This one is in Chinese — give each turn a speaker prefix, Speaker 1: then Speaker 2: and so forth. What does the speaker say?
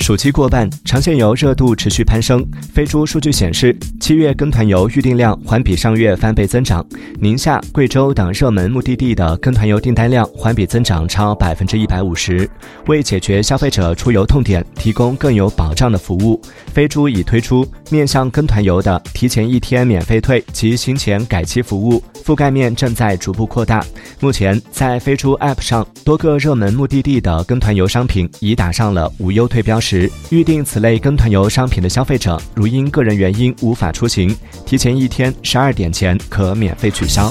Speaker 1: 暑期过半，长线游热度持续攀升。飞猪数据显示，七月跟团游预订量环比上月翻倍增长，宁夏、贵州等热门目的地的跟团游订单量环比增长超百分之一百五十。为解决消费者出游痛点，提供更有保障的服务，飞猪已推出面向跟团游的提前一天免费退及行前改期服务，覆盖面正在逐步扩大。目前，在飞猪 App 上，多个热门目的地的跟团游商品已打上了无忧退标当。时，预定此类跟团游商品的消费者，如因个人原因无法出行，提前一天十二点前可免费取消。